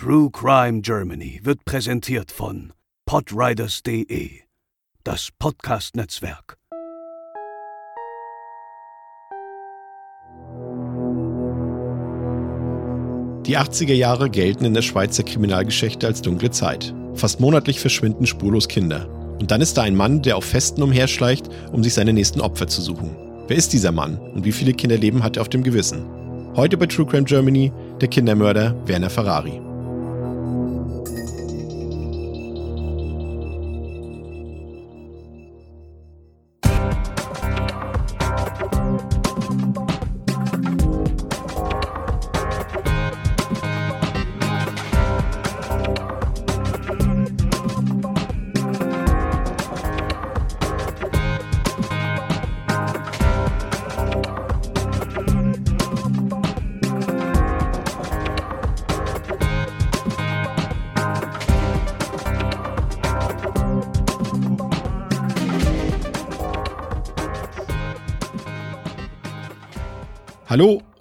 True Crime Germany wird präsentiert von podriders.de, das Podcast-Netzwerk. Die 80er Jahre gelten in der Schweizer Kriminalgeschichte als dunkle Zeit. Fast monatlich verschwinden spurlos Kinder. Und dann ist da ein Mann, der auf Festen umherschleicht, um sich seine nächsten Opfer zu suchen. Wer ist dieser Mann und wie viele Kinderleben hat er auf dem Gewissen? Heute bei True Crime Germany der Kindermörder Werner Ferrari.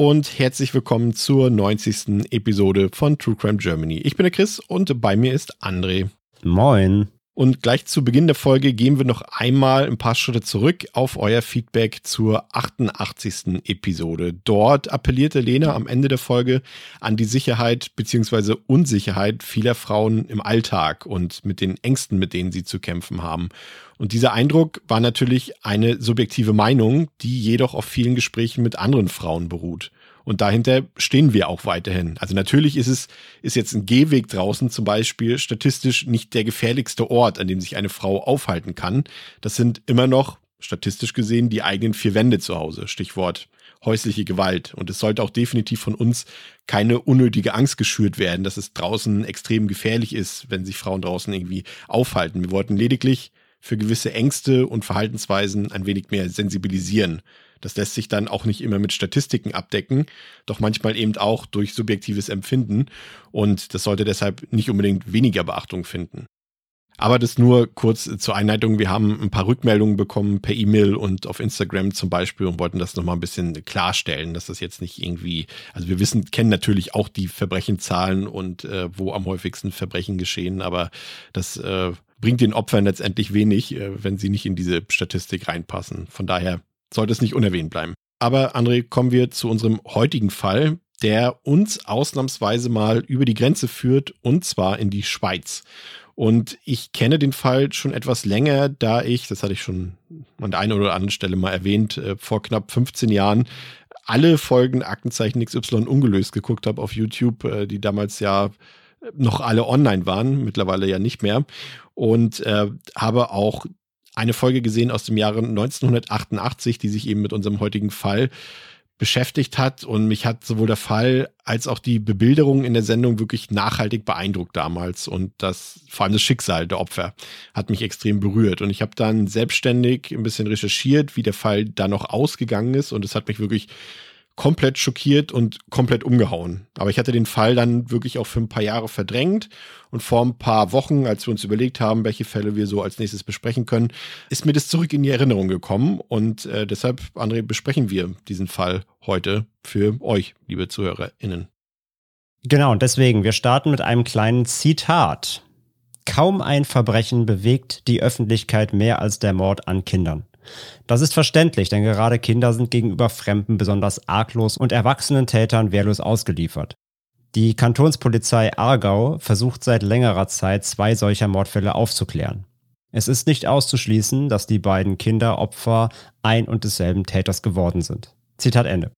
Und herzlich willkommen zur 90. Episode von True Crime Germany. Ich bin der Chris und bei mir ist André. Moin. Und gleich zu Beginn der Folge gehen wir noch einmal ein paar Schritte zurück auf euer Feedback zur 88. Episode. Dort appellierte Lena am Ende der Folge an die Sicherheit bzw. Unsicherheit vieler Frauen im Alltag und mit den Ängsten, mit denen sie zu kämpfen haben. Und dieser Eindruck war natürlich eine subjektive Meinung, die jedoch auf vielen Gesprächen mit anderen Frauen beruht. Und dahinter stehen wir auch weiterhin. Also natürlich ist es, ist jetzt ein Gehweg draußen zum Beispiel statistisch nicht der gefährlichste Ort, an dem sich eine Frau aufhalten kann. Das sind immer noch statistisch gesehen die eigenen vier Wände zu Hause. Stichwort häusliche Gewalt. Und es sollte auch definitiv von uns keine unnötige Angst geschürt werden, dass es draußen extrem gefährlich ist, wenn sich Frauen draußen irgendwie aufhalten. Wir wollten lediglich für gewisse Ängste und Verhaltensweisen ein wenig mehr sensibilisieren. Das lässt sich dann auch nicht immer mit Statistiken abdecken, doch manchmal eben auch durch subjektives Empfinden und das sollte deshalb nicht unbedingt weniger Beachtung finden. Aber das nur kurz zur Einleitung. Wir haben ein paar Rückmeldungen bekommen per E-Mail und auf Instagram zum Beispiel und wollten das nochmal ein bisschen klarstellen, dass das jetzt nicht irgendwie, also wir wissen, kennen natürlich auch die Verbrechenzahlen und äh, wo am häufigsten Verbrechen geschehen, aber das äh, bringt den Opfern letztendlich wenig, äh, wenn sie nicht in diese Statistik reinpassen. Von daher sollte es nicht unerwähnt bleiben. Aber André, kommen wir zu unserem heutigen Fall, der uns ausnahmsweise mal über die Grenze führt, und zwar in die Schweiz. Und ich kenne den Fall schon etwas länger, da ich, das hatte ich schon an der einen oder anderen Stelle mal erwähnt, äh, vor knapp 15 Jahren alle Folgen Aktenzeichen XY ungelöst geguckt habe auf YouTube, äh, die damals ja noch alle online waren, mittlerweile ja nicht mehr. Und äh, habe auch eine Folge gesehen aus dem Jahre 1988, die sich eben mit unserem heutigen Fall beschäftigt hat. Und mich hat sowohl der Fall als auch die Bebilderung in der Sendung wirklich nachhaltig beeindruckt damals. Und das, vor allem das Schicksal der Opfer, hat mich extrem berührt. Und ich habe dann selbstständig ein bisschen recherchiert, wie der Fall da noch ausgegangen ist. Und es hat mich wirklich komplett schockiert und komplett umgehauen. Aber ich hatte den Fall dann wirklich auch für ein paar Jahre verdrängt. Und vor ein paar Wochen, als wir uns überlegt haben, welche Fälle wir so als nächstes besprechen können, ist mir das zurück in die Erinnerung gekommen. Und äh, deshalb, André, besprechen wir diesen Fall heute für euch, liebe ZuhörerInnen. Genau, und deswegen, wir starten mit einem kleinen Zitat. Kaum ein Verbrechen bewegt die Öffentlichkeit mehr als der Mord an Kindern. Das ist verständlich, denn gerade Kinder sind gegenüber Fremden besonders arglos und erwachsenen Tätern wehrlos ausgeliefert. Die Kantonspolizei Aargau versucht seit längerer Zeit, zwei solcher Mordfälle aufzuklären. Es ist nicht auszuschließen, dass die beiden Kinder Opfer ein und desselben Täters geworden sind. Zitat Ende.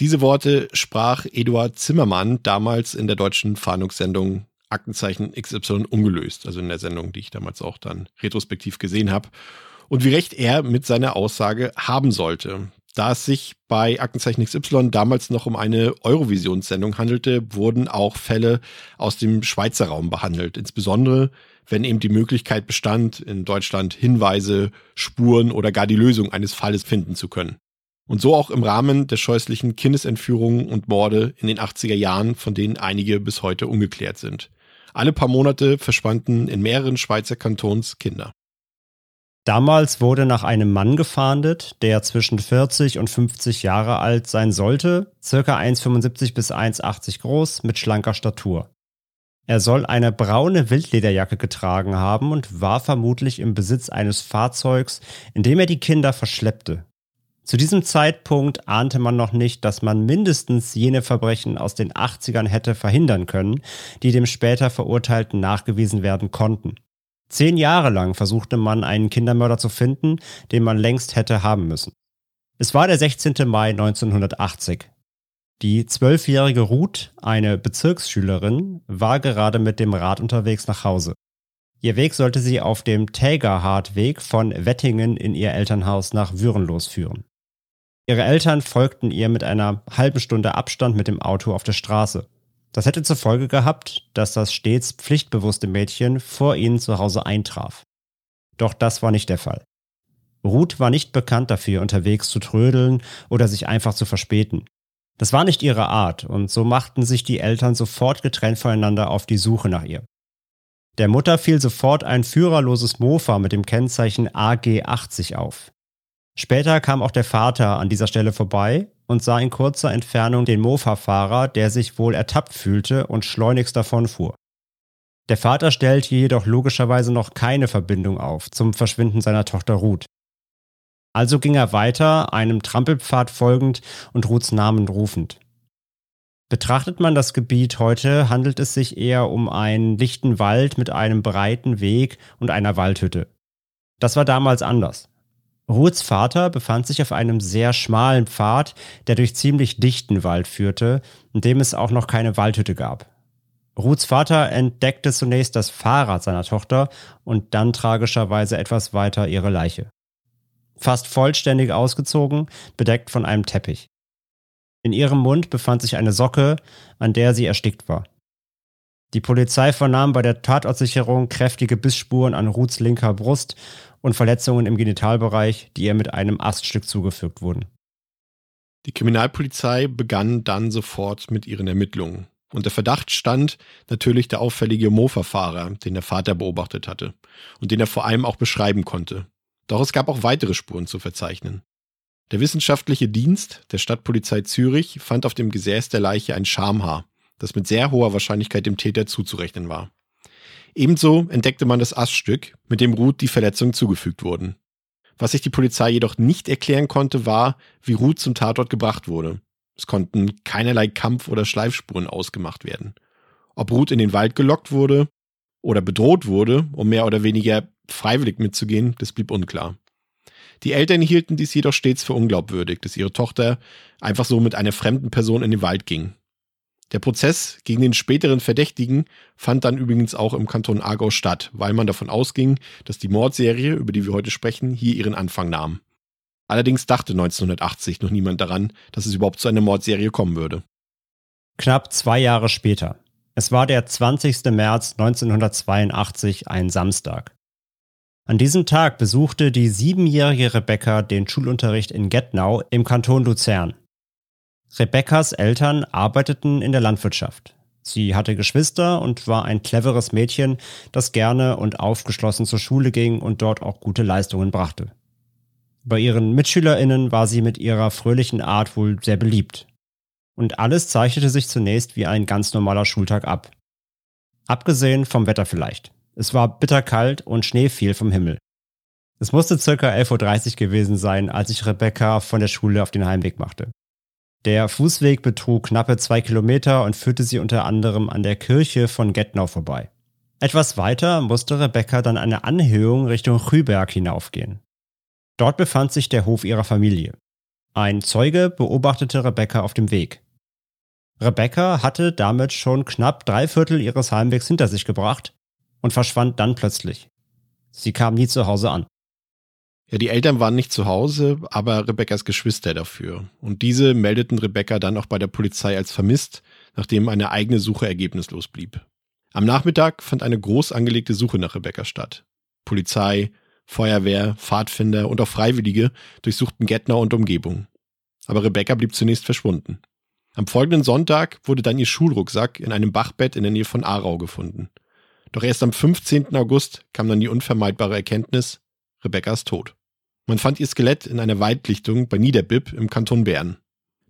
Diese Worte sprach Eduard Zimmermann damals in der deutschen Fahndungssendung Aktenzeichen XY ungelöst, also in der Sendung, die ich damals auch dann retrospektiv gesehen habe und wie recht er mit seiner Aussage haben sollte. Da es sich bei Aktenzeichen XY damals noch um eine Eurovisionssendung handelte, wurden auch Fälle aus dem Schweizer Raum behandelt. Insbesondere, wenn eben die Möglichkeit bestand, in Deutschland Hinweise, Spuren oder gar die Lösung eines Falles finden zu können. Und so auch im Rahmen der scheußlichen Kindesentführungen und Morde in den 80er Jahren, von denen einige bis heute ungeklärt sind. Alle paar Monate verschwanden in mehreren Schweizer Kantons Kinder. Damals wurde nach einem Mann gefahndet, der zwischen 40 und 50 Jahre alt sein sollte, circa 1,75 bis 1,80 groß, mit schlanker Statur. Er soll eine braune Wildlederjacke getragen haben und war vermutlich im Besitz eines Fahrzeugs, in dem er die Kinder verschleppte. Zu diesem Zeitpunkt ahnte man noch nicht, dass man mindestens jene Verbrechen aus den 80ern hätte verhindern können, die dem später Verurteilten nachgewiesen werden konnten. Zehn Jahre lang versuchte man, einen Kindermörder zu finden, den man längst hätte haben müssen. Es war der 16. Mai 1980. Die zwölfjährige Ruth, eine Bezirksschülerin, war gerade mit dem Rad unterwegs nach Hause. Ihr Weg sollte sie auf dem Tägerhardweg von Wettingen in ihr Elternhaus nach Würenlos führen. Ihre Eltern folgten ihr mit einer halben Stunde Abstand mit dem Auto auf der Straße. Das hätte zur Folge gehabt, dass das stets pflichtbewusste Mädchen vor ihnen zu Hause eintraf. Doch das war nicht der Fall. Ruth war nicht bekannt dafür, unterwegs zu trödeln oder sich einfach zu verspäten. Das war nicht ihre Art, und so machten sich die Eltern sofort getrennt voneinander auf die Suche nach ihr. Der Mutter fiel sofort ein führerloses Mofa mit dem Kennzeichen AG80 auf. Später kam auch der Vater an dieser Stelle vorbei und sah in kurzer Entfernung den Mofa-Fahrer, der sich wohl ertappt fühlte und schleunigst davonfuhr. Der Vater stellte jedoch logischerweise noch keine Verbindung auf zum Verschwinden seiner Tochter Ruth. Also ging er weiter, einem Trampelpfad folgend und Ruths Namen rufend. Betrachtet man das Gebiet heute, handelt es sich eher um einen lichten Wald mit einem breiten Weg und einer Waldhütte. Das war damals anders. Ruths Vater befand sich auf einem sehr schmalen Pfad, der durch ziemlich dichten Wald führte, in dem es auch noch keine Waldhütte gab. Ruths Vater entdeckte zunächst das Fahrrad seiner Tochter und dann tragischerweise etwas weiter ihre Leiche. Fast vollständig ausgezogen, bedeckt von einem Teppich. In ihrem Mund befand sich eine Socke, an der sie erstickt war. Die Polizei vernahm bei der Tatortsicherung kräftige Bissspuren an Ruths linker Brust und Verletzungen im Genitalbereich, die ihr mit einem Aststück zugefügt wurden. Die Kriminalpolizei begann dann sofort mit ihren Ermittlungen. Und der Verdacht stand natürlich der auffällige Mofa-Fahrer, den der Vater beobachtet hatte und den er vor allem auch beschreiben konnte. Doch es gab auch weitere Spuren zu verzeichnen. Der wissenschaftliche Dienst der Stadtpolizei Zürich fand auf dem Gesäß der Leiche ein Schamhaar, das mit sehr hoher Wahrscheinlichkeit dem Täter zuzurechnen war. Ebenso entdeckte man das Aststück, mit dem Ruth die Verletzungen zugefügt wurden. Was sich die Polizei jedoch nicht erklären konnte, war, wie Ruth zum Tatort gebracht wurde. Es konnten keinerlei Kampf- oder Schleifspuren ausgemacht werden. Ob Ruth in den Wald gelockt wurde oder bedroht wurde, um mehr oder weniger freiwillig mitzugehen, das blieb unklar. Die Eltern hielten dies jedoch stets für unglaubwürdig, dass ihre Tochter einfach so mit einer fremden Person in den Wald ging. Der Prozess gegen den späteren Verdächtigen fand dann übrigens auch im Kanton Aargau statt, weil man davon ausging, dass die Mordserie, über die wir heute sprechen, hier ihren Anfang nahm. Allerdings dachte 1980 noch niemand daran, dass es überhaupt zu einer Mordserie kommen würde. Knapp zwei Jahre später. Es war der 20. März 1982, ein Samstag. An diesem Tag besuchte die siebenjährige Rebecca den Schulunterricht in Gettnau im Kanton Luzern. Rebekkas Eltern arbeiteten in der Landwirtschaft. Sie hatte Geschwister und war ein cleveres Mädchen, das gerne und aufgeschlossen zur Schule ging und dort auch gute Leistungen brachte. Bei ihren Mitschülerinnen war sie mit ihrer fröhlichen Art wohl sehr beliebt. Und alles zeichnete sich zunächst wie ein ganz normaler Schultag ab. Abgesehen vom Wetter vielleicht. Es war bitterkalt und Schnee fiel vom Himmel. Es musste circa 11.30 Uhr gewesen sein, als sich Rebecca von der Schule auf den Heimweg machte. Der Fußweg betrug knappe zwei Kilometer und führte sie unter anderem an der Kirche von Gettnau vorbei. Etwas weiter musste Rebecca dann eine Anhöhung Richtung Chüberg hinaufgehen. Dort befand sich der Hof ihrer Familie. Ein Zeuge beobachtete Rebecca auf dem Weg. Rebecca hatte damit schon knapp drei Viertel ihres Heimwegs hinter sich gebracht und verschwand dann plötzlich. Sie kam nie zu Hause an. Ja, die Eltern waren nicht zu Hause, aber Rebekkas Geschwister dafür. Und diese meldeten Rebecca dann auch bei der Polizei als vermisst, nachdem eine eigene Suche ergebnislos blieb. Am Nachmittag fand eine groß angelegte Suche nach Rebecca statt. Polizei, Feuerwehr, Pfadfinder und auch Freiwillige durchsuchten Gettner und Umgebung. Aber Rebecca blieb zunächst verschwunden. Am folgenden Sonntag wurde dann ihr Schulrucksack in einem Bachbett in der Nähe von Aarau gefunden. Doch erst am 15. August kam dann die unvermeidbare Erkenntnis, Rebecca ist tot. Man fand ihr Skelett in einer Waldlichtung bei Niederbipp im Kanton Bern.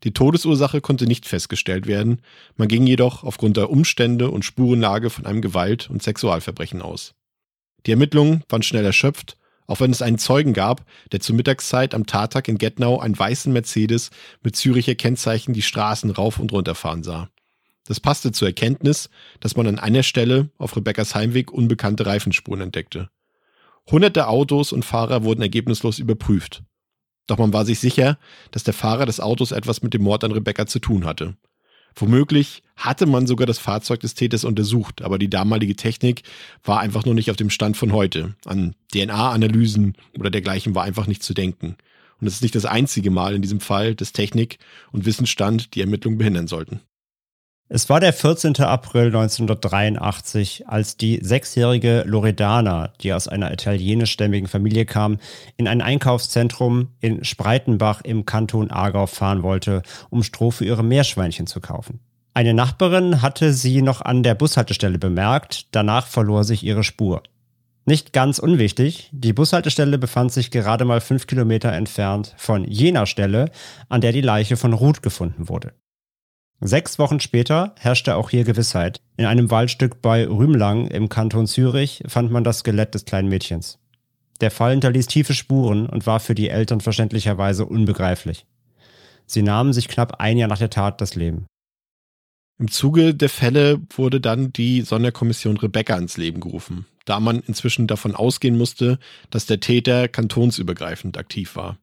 Die Todesursache konnte nicht festgestellt werden, man ging jedoch aufgrund der Umstände und Spurenlage von einem Gewalt- und Sexualverbrechen aus. Die Ermittlungen waren schnell erschöpft, auch wenn es einen Zeugen gab, der zur Mittagszeit am Tattag in Getnau einen weißen Mercedes mit Züricher Kennzeichen die Straßen rauf und runter fahren sah. Das passte zur Erkenntnis, dass man an einer Stelle auf Rebekkas Heimweg unbekannte Reifenspuren entdeckte. Hunderte Autos und Fahrer wurden ergebnislos überprüft. Doch man war sich sicher, dass der Fahrer des Autos etwas mit dem Mord an Rebecca zu tun hatte. Womöglich hatte man sogar das Fahrzeug des Täters untersucht, aber die damalige Technik war einfach nur nicht auf dem Stand von heute. An DNA-Analysen oder dergleichen war einfach nicht zu denken. Und es ist nicht das einzige Mal in diesem Fall, dass Technik und Wissensstand die Ermittlung behindern sollten. Es war der 14. April 1983, als die sechsjährige Loredana, die aus einer italienischstämmigen Familie kam, in ein Einkaufszentrum in Spreitenbach im Kanton Aargau fahren wollte, um Stroh für ihre Meerschweinchen zu kaufen. Eine Nachbarin hatte sie noch an der Bushaltestelle bemerkt, danach verlor sich ihre Spur. Nicht ganz unwichtig, die Bushaltestelle befand sich gerade mal fünf Kilometer entfernt von jener Stelle, an der die Leiche von Ruth gefunden wurde. Sechs Wochen später herrschte auch hier Gewissheit. In einem Waldstück bei Rümlang im Kanton Zürich fand man das Skelett des kleinen Mädchens. Der Fall hinterließ tiefe Spuren und war für die Eltern verständlicherweise unbegreiflich. Sie nahmen sich knapp ein Jahr nach der Tat das Leben. Im Zuge der Fälle wurde dann die Sonderkommission Rebecca ins Leben gerufen, da man inzwischen davon ausgehen musste, dass der Täter kantonsübergreifend aktiv war.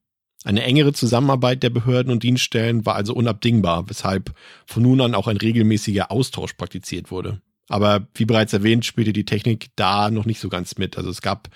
Eine engere Zusammenarbeit der Behörden und Dienststellen war also unabdingbar, weshalb von nun an auch ein regelmäßiger Austausch praktiziert wurde. Aber wie bereits erwähnt, spielte die Technik da noch nicht so ganz mit. Also es gab,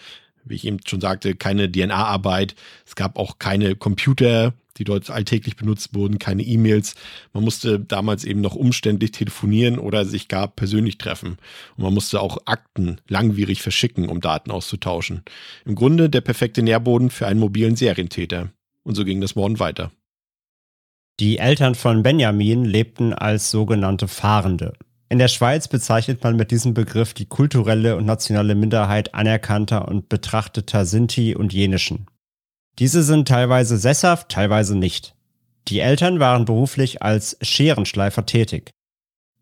wie ich eben schon sagte, keine DNA-Arbeit, es gab auch keine Computer, die dort alltäglich benutzt wurden, keine E-Mails. Man musste damals eben noch umständlich telefonieren oder sich gar persönlich treffen. Und man musste auch Akten langwierig verschicken, um Daten auszutauschen. Im Grunde der perfekte Nährboden für einen mobilen Serientäter. Und so ging das Morden weiter. Die Eltern von Benjamin lebten als sogenannte Fahrende. In der Schweiz bezeichnet man mit diesem Begriff die kulturelle und nationale Minderheit anerkannter und betrachteter Sinti und Jenischen. Diese sind teilweise sesshaft, teilweise nicht. Die Eltern waren beruflich als Scherenschleifer tätig.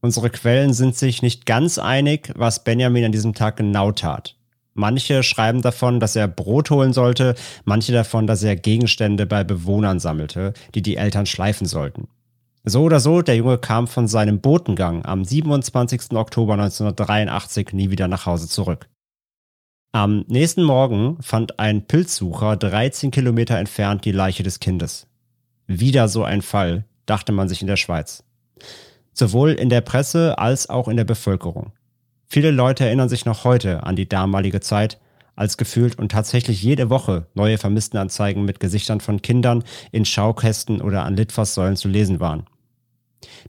Unsere Quellen sind sich nicht ganz einig, was Benjamin an diesem Tag genau tat. Manche schreiben davon, dass er Brot holen sollte, manche davon, dass er Gegenstände bei Bewohnern sammelte, die die Eltern schleifen sollten. So oder so, der Junge kam von seinem Botengang am 27. Oktober 1983 nie wieder nach Hause zurück. Am nächsten Morgen fand ein Pilzsucher 13 Kilometer entfernt die Leiche des Kindes. Wieder so ein Fall, dachte man sich in der Schweiz. Sowohl in der Presse als auch in der Bevölkerung. Viele Leute erinnern sich noch heute an die damalige Zeit, als gefühlt und tatsächlich jede Woche neue Vermisstenanzeigen mit Gesichtern von Kindern in Schaukästen oder an Litfaßsäulen zu lesen waren.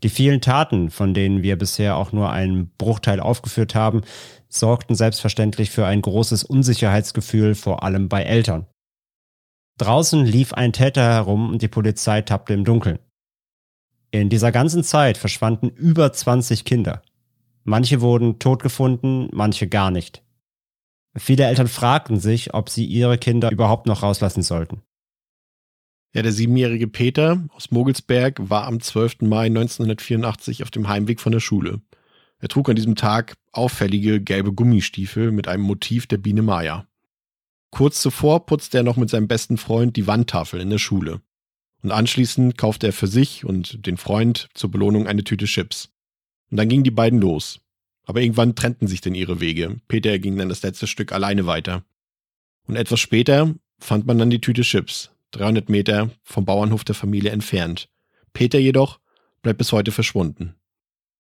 Die vielen Taten, von denen wir bisher auch nur einen Bruchteil aufgeführt haben, sorgten selbstverständlich für ein großes Unsicherheitsgefühl, vor allem bei Eltern. Draußen lief ein Täter herum und die Polizei tappte im Dunkeln. In dieser ganzen Zeit verschwanden über 20 Kinder. Manche wurden tot gefunden, manche gar nicht. Viele Eltern fragten sich, ob sie ihre Kinder überhaupt noch rauslassen sollten. Ja, der siebenjährige Peter aus Mogelsberg war am 12. Mai 1984 auf dem Heimweg von der Schule. Er trug an diesem Tag auffällige gelbe Gummistiefel mit einem Motiv der Biene Maya. Kurz zuvor putzte er noch mit seinem besten Freund die Wandtafel in der Schule. Und anschließend kaufte er für sich und den Freund zur Belohnung eine Tüte Chips. Und dann gingen die beiden los. Aber irgendwann trennten sich denn ihre Wege. Peter ging dann das letzte Stück alleine weiter. Und etwas später fand man dann die Tüte Chips, 300 Meter vom Bauernhof der Familie entfernt. Peter jedoch bleibt bis heute verschwunden.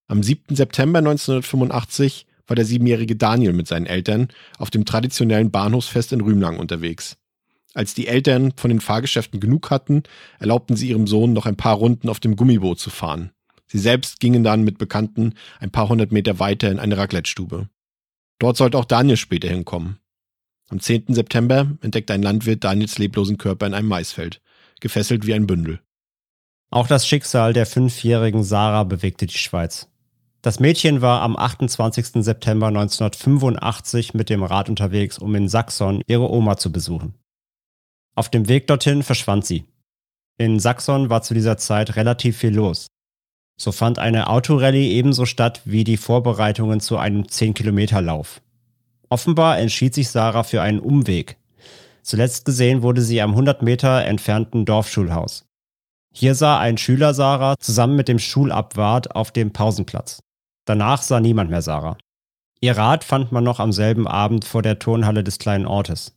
Am 7. September 1985 war der siebenjährige Daniel mit seinen Eltern auf dem traditionellen Bahnhofsfest in Rümlang unterwegs. Als die Eltern von den Fahrgeschäften genug hatten, erlaubten sie ihrem Sohn noch ein paar Runden auf dem Gummiboot zu fahren. Sie selbst gingen dann mit Bekannten ein paar hundert Meter weiter in eine Raclette-Stube. Dort sollte auch Daniel später hinkommen. Am 10. September entdeckte ein Landwirt Daniels leblosen Körper in einem Maisfeld, gefesselt wie ein Bündel. Auch das Schicksal der fünfjährigen Sarah bewegte die Schweiz. Das Mädchen war am 28. September 1985 mit dem Rad unterwegs, um in Saxon ihre Oma zu besuchen. Auf dem Weg dorthin verschwand sie. In Saxon war zu dieser Zeit relativ viel los. So fand eine Autorallye ebenso statt wie die Vorbereitungen zu einem 10-Kilometer-Lauf. Offenbar entschied sich Sarah für einen Umweg. Zuletzt gesehen wurde sie am 100 Meter entfernten Dorfschulhaus. Hier sah ein Schüler Sarah zusammen mit dem Schulabwart auf dem Pausenplatz. Danach sah niemand mehr Sarah. Ihr Rad fand man noch am selben Abend vor der Turnhalle des kleinen Ortes.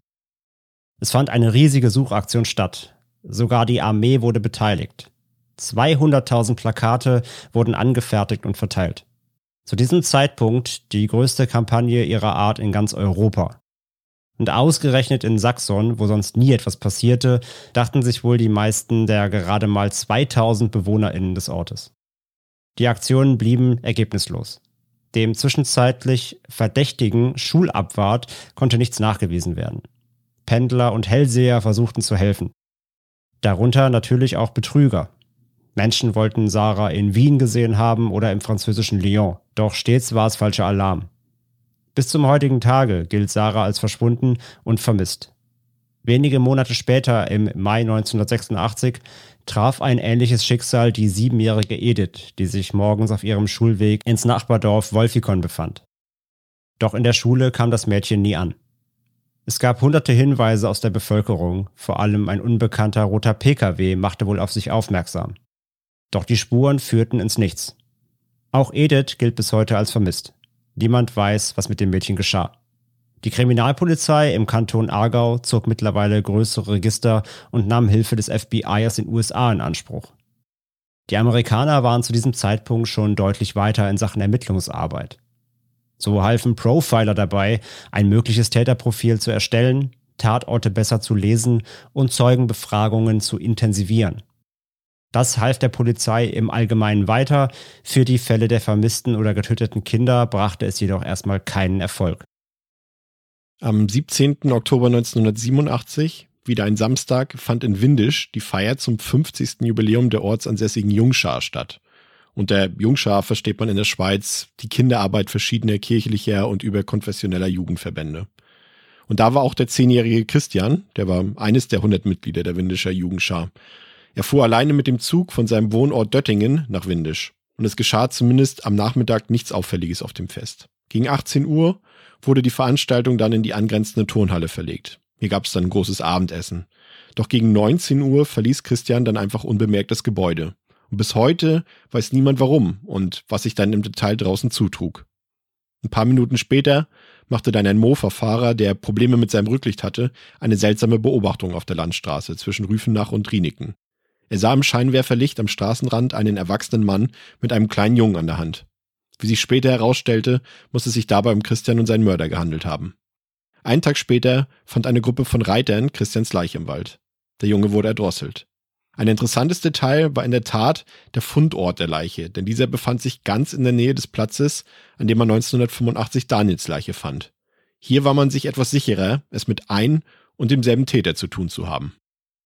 Es fand eine riesige Suchaktion statt. Sogar die Armee wurde beteiligt. 200.000 Plakate wurden angefertigt und verteilt. Zu diesem Zeitpunkt die größte Kampagne ihrer Art in ganz Europa. Und ausgerechnet in Saxon, wo sonst nie etwas passierte, dachten sich wohl die meisten der gerade mal 2000 BewohnerInnen des Ortes. Die Aktionen blieben ergebnislos. Dem zwischenzeitlich verdächtigen Schulabwart konnte nichts nachgewiesen werden. Pendler und Hellseher versuchten zu helfen. Darunter natürlich auch Betrüger. Menschen wollten Sarah in Wien gesehen haben oder im französischen Lyon, doch stets war es falscher Alarm. Bis zum heutigen Tage gilt Sarah als verschwunden und vermisst. Wenige Monate später, im Mai 1986, traf ein ähnliches Schicksal die siebenjährige Edith, die sich morgens auf ihrem Schulweg ins Nachbardorf Wolfikon befand. Doch in der Schule kam das Mädchen nie an. Es gab hunderte Hinweise aus der Bevölkerung, vor allem ein unbekannter roter Pkw machte wohl auf sich aufmerksam. Doch die Spuren führten ins Nichts. Auch Edith gilt bis heute als vermisst. Niemand weiß, was mit dem Mädchen geschah. Die Kriminalpolizei im Kanton Aargau zog mittlerweile größere Register und nahm Hilfe des FBI aus den USA in Anspruch. Die Amerikaner waren zu diesem Zeitpunkt schon deutlich weiter in Sachen Ermittlungsarbeit. So halfen Profiler dabei, ein mögliches Täterprofil zu erstellen, Tatorte besser zu lesen und Zeugenbefragungen zu intensivieren. Das half der Polizei im Allgemeinen weiter, für die Fälle der vermissten oder getöteten Kinder brachte es jedoch erstmal keinen Erfolg. Am 17. Oktober 1987, wieder ein Samstag, fand in Windisch die Feier zum 50. Jubiläum der ortsansässigen Jungschar statt. Unter Jungschar versteht man in der Schweiz die Kinderarbeit verschiedener kirchlicher und überkonfessioneller Jugendverbände. Und da war auch der zehnjährige Christian, der war eines der 100 Mitglieder der Windischer Jugendschar. Er fuhr alleine mit dem Zug von seinem Wohnort Döttingen nach Windisch. Und es geschah zumindest am Nachmittag nichts Auffälliges auf dem Fest. Gegen 18 Uhr wurde die Veranstaltung dann in die angrenzende Turnhalle verlegt. Hier gab es dann ein großes Abendessen. Doch gegen 19 Uhr verließ Christian dann einfach unbemerkt das Gebäude. Und bis heute weiß niemand warum und was sich dann im Detail draußen zutrug. Ein paar Minuten später machte dann ein Mofa-Fahrer, der Probleme mit seinem Rücklicht hatte, eine seltsame Beobachtung auf der Landstraße zwischen Rüfenach und Rienicken. Er sah im Scheinwerferlicht am Straßenrand einen erwachsenen Mann mit einem kleinen Jungen an der Hand. Wie sich später herausstellte, muss es sich dabei um Christian und seinen Mörder gehandelt haben. Einen Tag später fand eine Gruppe von Reitern Christians Leiche im Wald. Der Junge wurde erdrosselt. Ein interessantes Detail war in der Tat der Fundort der Leiche, denn dieser befand sich ganz in der Nähe des Platzes, an dem man 1985 Daniels Leiche fand. Hier war man sich etwas sicherer, es mit ein und demselben Täter zu tun zu haben.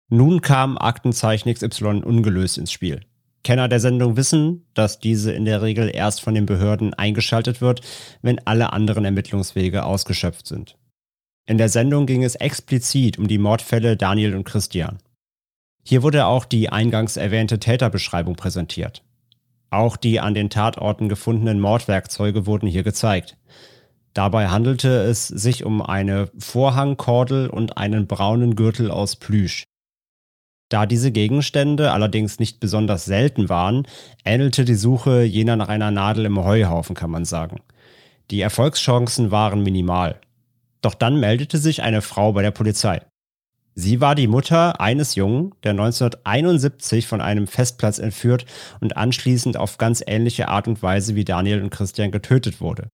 Nun kam Aktenzeichen XY ungelöst ins Spiel. Kenner der Sendung wissen, dass diese in der Regel erst von den Behörden eingeschaltet wird, wenn alle anderen Ermittlungswege ausgeschöpft sind. In der Sendung ging es explizit um die Mordfälle Daniel und Christian. Hier wurde auch die eingangs erwähnte Täterbeschreibung präsentiert. Auch die an den Tatorten gefundenen Mordwerkzeuge wurden hier gezeigt. Dabei handelte es sich um eine Vorhangkordel und einen braunen Gürtel aus Plüsch. Da diese Gegenstände allerdings nicht besonders selten waren, ähnelte die Suche jener nach einer Nadel im Heuhaufen, kann man sagen. Die Erfolgschancen waren minimal. Doch dann meldete sich eine Frau bei der Polizei. Sie war die Mutter eines Jungen, der 1971 von einem Festplatz entführt und anschließend auf ganz ähnliche Art und Weise wie Daniel und Christian getötet wurde.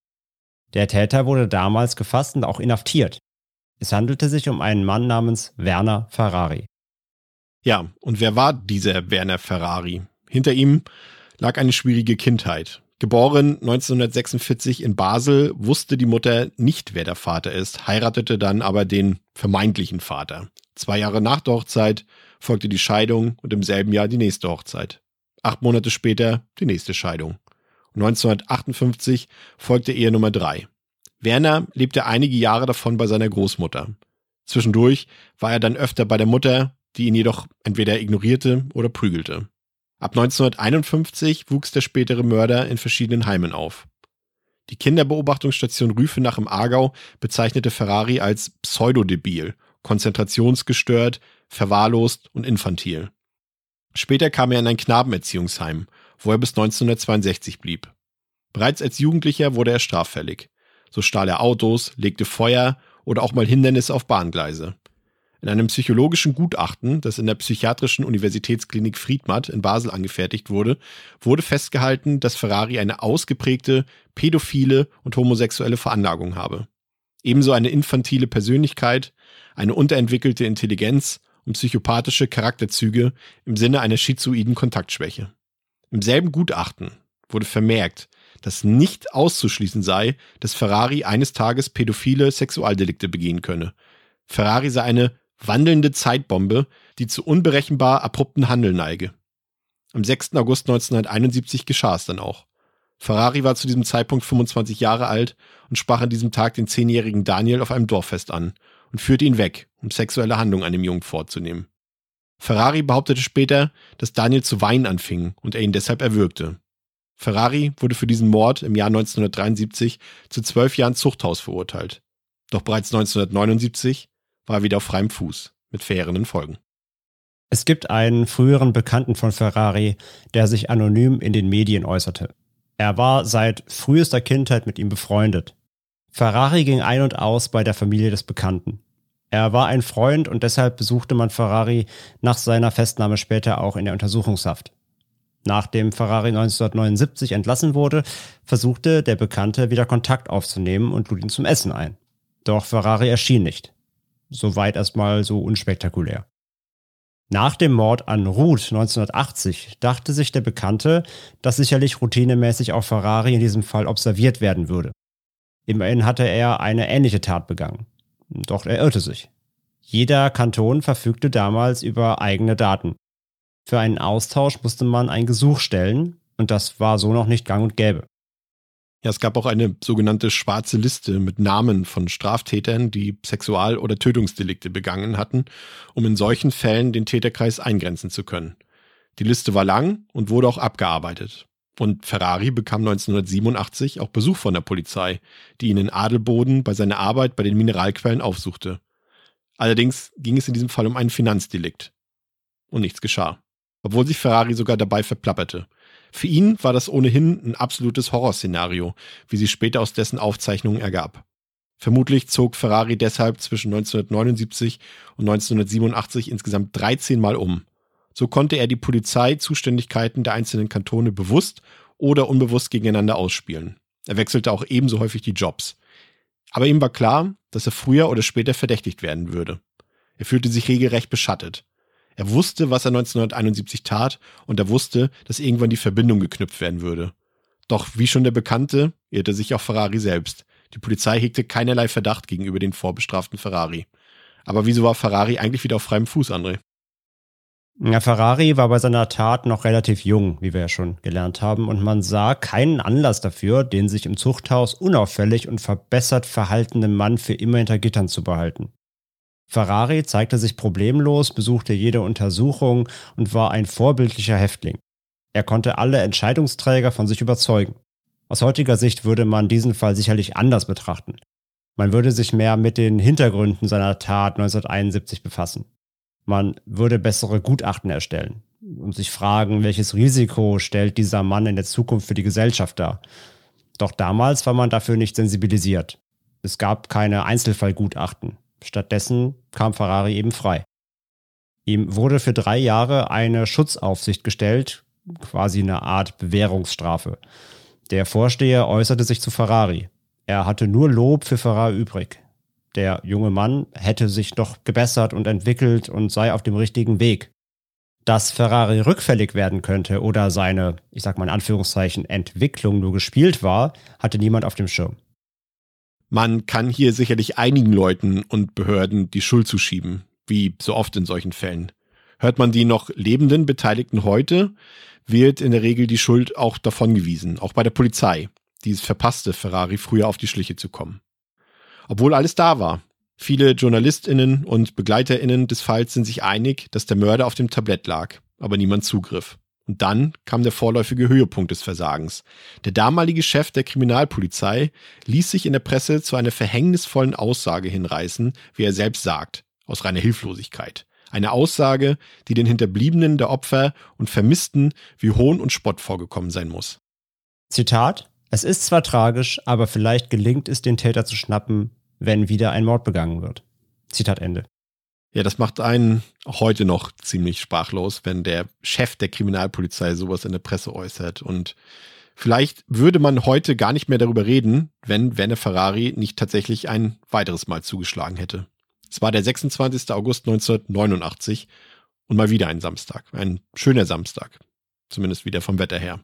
Der Täter wurde damals gefasst und auch inhaftiert. Es handelte sich um einen Mann namens Werner Ferrari. Ja, und wer war dieser Werner Ferrari? Hinter ihm lag eine schwierige Kindheit. Geboren 1946 in Basel, wusste die Mutter nicht, wer der Vater ist, heiratete dann aber den vermeintlichen Vater. Zwei Jahre nach der Hochzeit folgte die Scheidung und im selben Jahr die nächste Hochzeit. Acht Monate später die nächste Scheidung. 1958 folgte Ehe Nummer drei. Werner lebte einige Jahre davon bei seiner Großmutter. Zwischendurch war er dann öfter bei der Mutter, die ihn jedoch entweder ignorierte oder prügelte. Ab 1951 wuchs der spätere Mörder in verschiedenen Heimen auf. Die Kinderbeobachtungsstation Rüfenach im Aargau bezeichnete Ferrari als pseudodebil, konzentrationsgestört, verwahrlost und infantil. Später kam er in ein Knabenerziehungsheim, wo er bis 1962 blieb. Bereits als Jugendlicher wurde er straffällig. So stahl er Autos, legte Feuer oder auch mal Hindernisse auf Bahngleise. In einem psychologischen Gutachten, das in der Psychiatrischen Universitätsklinik Friedmatt in Basel angefertigt wurde, wurde festgehalten, dass Ferrari eine ausgeprägte pädophile und homosexuelle Veranlagung habe. Ebenso eine infantile Persönlichkeit, eine unterentwickelte Intelligenz und psychopathische Charakterzüge im Sinne einer schizoiden Kontaktschwäche. Im selben Gutachten wurde vermerkt, dass nicht auszuschließen sei, dass Ferrari eines Tages pädophile Sexualdelikte begehen könne. Ferrari sei eine wandelnde Zeitbombe, die zu unberechenbar abrupten Handeln neige. Am 6. August 1971 geschah es dann auch. Ferrari war zu diesem Zeitpunkt 25 Jahre alt und sprach an diesem Tag den zehnjährigen Daniel auf einem Dorffest an und führte ihn weg, um sexuelle Handlungen an dem Jungen vorzunehmen. Ferrari behauptete später, dass Daniel zu weinen anfing und er ihn deshalb erwürgte. Ferrari wurde für diesen Mord im Jahr 1973 zu zwölf Jahren Zuchthaus verurteilt. Doch bereits 1979 war er wieder auf freiem Fuß, mit fairenden Folgen. Es gibt einen früheren Bekannten von Ferrari, der sich anonym in den Medien äußerte. Er war seit frühester Kindheit mit ihm befreundet. Ferrari ging ein und aus bei der Familie des Bekannten. Er war ein Freund und deshalb besuchte man Ferrari nach seiner Festnahme später auch in der Untersuchungshaft. Nachdem Ferrari 1979 entlassen wurde, versuchte der Bekannte wieder Kontakt aufzunehmen und lud ihn zum Essen ein. Doch Ferrari erschien nicht. Soweit erstmal so unspektakulär. Nach dem Mord an Ruth 1980 dachte sich der Bekannte, dass sicherlich routinemäßig auch Ferrari in diesem Fall observiert werden würde. Immerhin hatte er eine ähnliche Tat begangen. Doch er irrte sich. Jeder Kanton verfügte damals über eigene Daten. Für einen Austausch musste man ein Gesuch stellen und das war so noch nicht gang und gäbe. Ja, es gab auch eine sogenannte schwarze Liste mit Namen von Straftätern, die Sexual- oder Tötungsdelikte begangen hatten, um in solchen Fällen den Täterkreis eingrenzen zu können. Die Liste war lang und wurde auch abgearbeitet. Und Ferrari bekam 1987 auch Besuch von der Polizei, die ihn in Adelboden bei seiner Arbeit bei den Mineralquellen aufsuchte. Allerdings ging es in diesem Fall um einen Finanzdelikt. Und nichts geschah. Obwohl sich Ferrari sogar dabei verplapperte. Für ihn war das ohnehin ein absolutes Horrorszenario, wie sich später aus dessen Aufzeichnungen ergab. Vermutlich zog Ferrari deshalb zwischen 1979 und 1987 insgesamt 13 Mal um. So konnte er die Polizeizuständigkeiten der einzelnen Kantone bewusst oder unbewusst gegeneinander ausspielen. Er wechselte auch ebenso häufig die Jobs. Aber ihm war klar, dass er früher oder später verdächtigt werden würde. Er fühlte sich regelrecht beschattet. Er wusste, was er 1971 tat und er wusste, dass irgendwann die Verbindung geknüpft werden würde. Doch wie schon der Bekannte, irrte sich auch Ferrari selbst. Die Polizei hegte keinerlei Verdacht gegenüber den vorbestraften Ferrari. Aber wieso war Ferrari eigentlich wieder auf freiem Fuß, André? Ja, Ferrari war bei seiner Tat noch relativ jung, wie wir ja schon gelernt haben, und man sah keinen Anlass dafür, den sich im Zuchthaus unauffällig und verbessert verhaltenen Mann für immer hinter Gittern zu behalten. Ferrari zeigte sich problemlos, besuchte jede Untersuchung und war ein vorbildlicher Häftling. Er konnte alle Entscheidungsträger von sich überzeugen. Aus heutiger Sicht würde man diesen Fall sicherlich anders betrachten. Man würde sich mehr mit den Hintergründen seiner Tat 1971 befassen. Man würde bessere Gutachten erstellen und sich fragen, welches Risiko stellt dieser Mann in der Zukunft für die Gesellschaft dar. Doch damals war man dafür nicht sensibilisiert. Es gab keine Einzelfallgutachten. Stattdessen kam Ferrari eben frei. Ihm wurde für drei Jahre eine Schutzaufsicht gestellt, quasi eine Art Bewährungsstrafe. Der Vorsteher äußerte sich zu Ferrari. Er hatte nur Lob für Ferrari übrig. Der junge Mann hätte sich doch gebessert und entwickelt und sei auf dem richtigen Weg. Dass Ferrari rückfällig werden könnte oder seine, ich sag mal in Anführungszeichen, Entwicklung nur gespielt war, hatte niemand auf dem Schirm. Man kann hier sicherlich einigen Leuten und Behörden die Schuld zuschieben, wie so oft in solchen Fällen. Hört man die noch lebenden Beteiligten heute, wird in der Regel die Schuld auch davongewiesen, auch bei der Polizei, die es verpasste, Ferrari früher auf die Schliche zu kommen. Obwohl alles da war, Viele JournalistInnen und BegleiterInnen des Falls sind sich einig, dass der Mörder auf dem Tablett lag, aber niemand zugriff. Und dann kam der vorläufige Höhepunkt des Versagens. Der damalige Chef der Kriminalpolizei ließ sich in der Presse zu einer verhängnisvollen Aussage hinreißen, wie er selbst sagt, aus reiner Hilflosigkeit. Eine Aussage, die den Hinterbliebenen der Opfer und Vermissten wie Hohn und Spott vorgekommen sein muss. Zitat: Es ist zwar tragisch, aber vielleicht gelingt es, den Täter zu schnappen, wenn wieder ein Mord begangen wird. Zitat Ende. Ja, das macht einen heute noch ziemlich sprachlos, wenn der Chef der Kriminalpolizei sowas in der Presse äußert. Und vielleicht würde man heute gar nicht mehr darüber reden, wenn Werner Ferrari nicht tatsächlich ein weiteres Mal zugeschlagen hätte. Es war der 26. August 1989 und mal wieder ein Samstag. Ein schöner Samstag. Zumindest wieder vom Wetter her.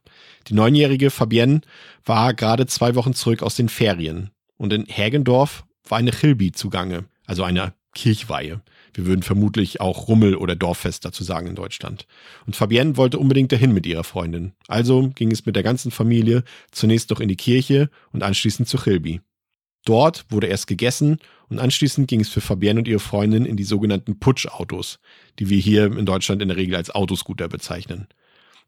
Die neunjährige Fabienne war gerade zwei Wochen zurück aus den Ferien. Und in Hergendorf war eine Chilbi zugange, also eine Kirchweihe. Wir würden vermutlich auch Rummel oder Dorffest dazu sagen in Deutschland. Und Fabienne wollte unbedingt dahin mit ihrer Freundin. Also ging es mit der ganzen Familie zunächst doch in die Kirche und anschließend zu Chilbi. Dort wurde erst gegessen und anschließend ging es für Fabienne und ihre Freundin in die sogenannten Putschautos, die wir hier in Deutschland in der Regel als Autoscooter bezeichnen.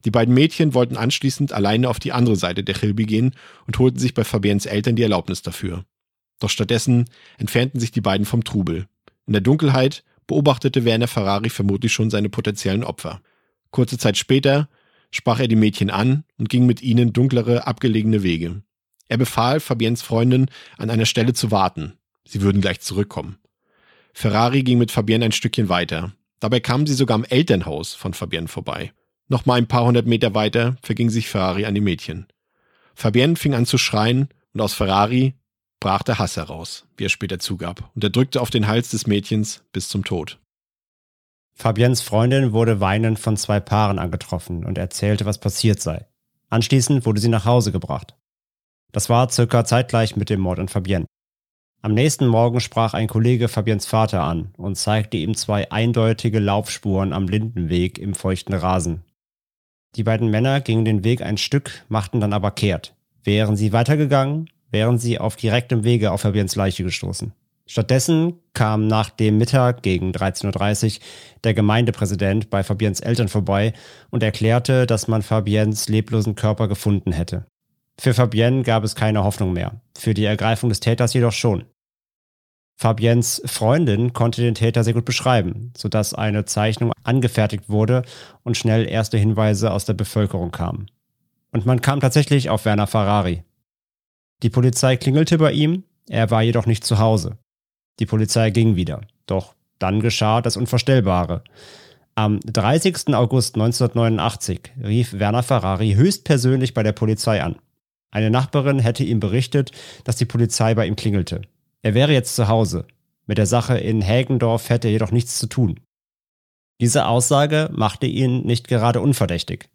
Die beiden Mädchen wollten anschließend alleine auf die andere Seite der Chilbi gehen und holten sich bei Fabiens Eltern die Erlaubnis dafür. Doch stattdessen entfernten sich die beiden vom Trubel. In der Dunkelheit beobachtete Werner Ferrari vermutlich schon seine potenziellen Opfer. Kurze Zeit später sprach er die Mädchen an und ging mit ihnen dunklere, abgelegene Wege. Er befahl Fabiens Freundin, an einer Stelle zu warten. Sie würden gleich zurückkommen. Ferrari ging mit Fabienne ein Stückchen weiter. Dabei kamen sie sogar am Elternhaus von Fabienne vorbei. Noch mal ein paar hundert Meter weiter verging sich Ferrari an die Mädchen. Fabienne fing an zu schreien und aus Ferrari brach der Hass heraus, wie er später zugab, und er drückte auf den Hals des Mädchens bis zum Tod. Fabiens Freundin wurde weinend von zwei Paaren angetroffen und erzählte, was passiert sei. Anschließend wurde sie nach Hause gebracht. Das war circa zeitgleich mit dem Mord an Fabienne. Am nächsten Morgen sprach ein Kollege Fabiens Vater an und zeigte ihm zwei eindeutige Laufspuren am Lindenweg im feuchten Rasen. Die beiden Männer gingen den Weg ein Stück, machten dann aber kehrt. Wären sie weitergegangen, wären sie auf direktem Wege auf Fabiens Leiche gestoßen. Stattdessen kam nach dem Mittag gegen 13.30 Uhr der Gemeindepräsident bei Fabiens Eltern vorbei und erklärte, dass man Fabiens leblosen Körper gefunden hätte. Für Fabienne gab es keine Hoffnung mehr, für die Ergreifung des Täters jedoch schon. Fabiens Freundin konnte den Täter sehr gut beschreiben, sodass eine Zeichnung angefertigt wurde und schnell erste Hinweise aus der Bevölkerung kamen. Und man kam tatsächlich auf Werner Ferrari. Die Polizei klingelte bei ihm, er war jedoch nicht zu Hause. Die Polizei ging wieder, doch dann geschah das Unvorstellbare. Am 30. August 1989 rief Werner Ferrari höchstpersönlich bei der Polizei an. Eine Nachbarin hätte ihm berichtet, dass die Polizei bei ihm klingelte. Er wäre jetzt zu Hause. Mit der Sache in Hägendorf hätte er jedoch nichts zu tun. Diese Aussage machte ihn nicht gerade unverdächtig.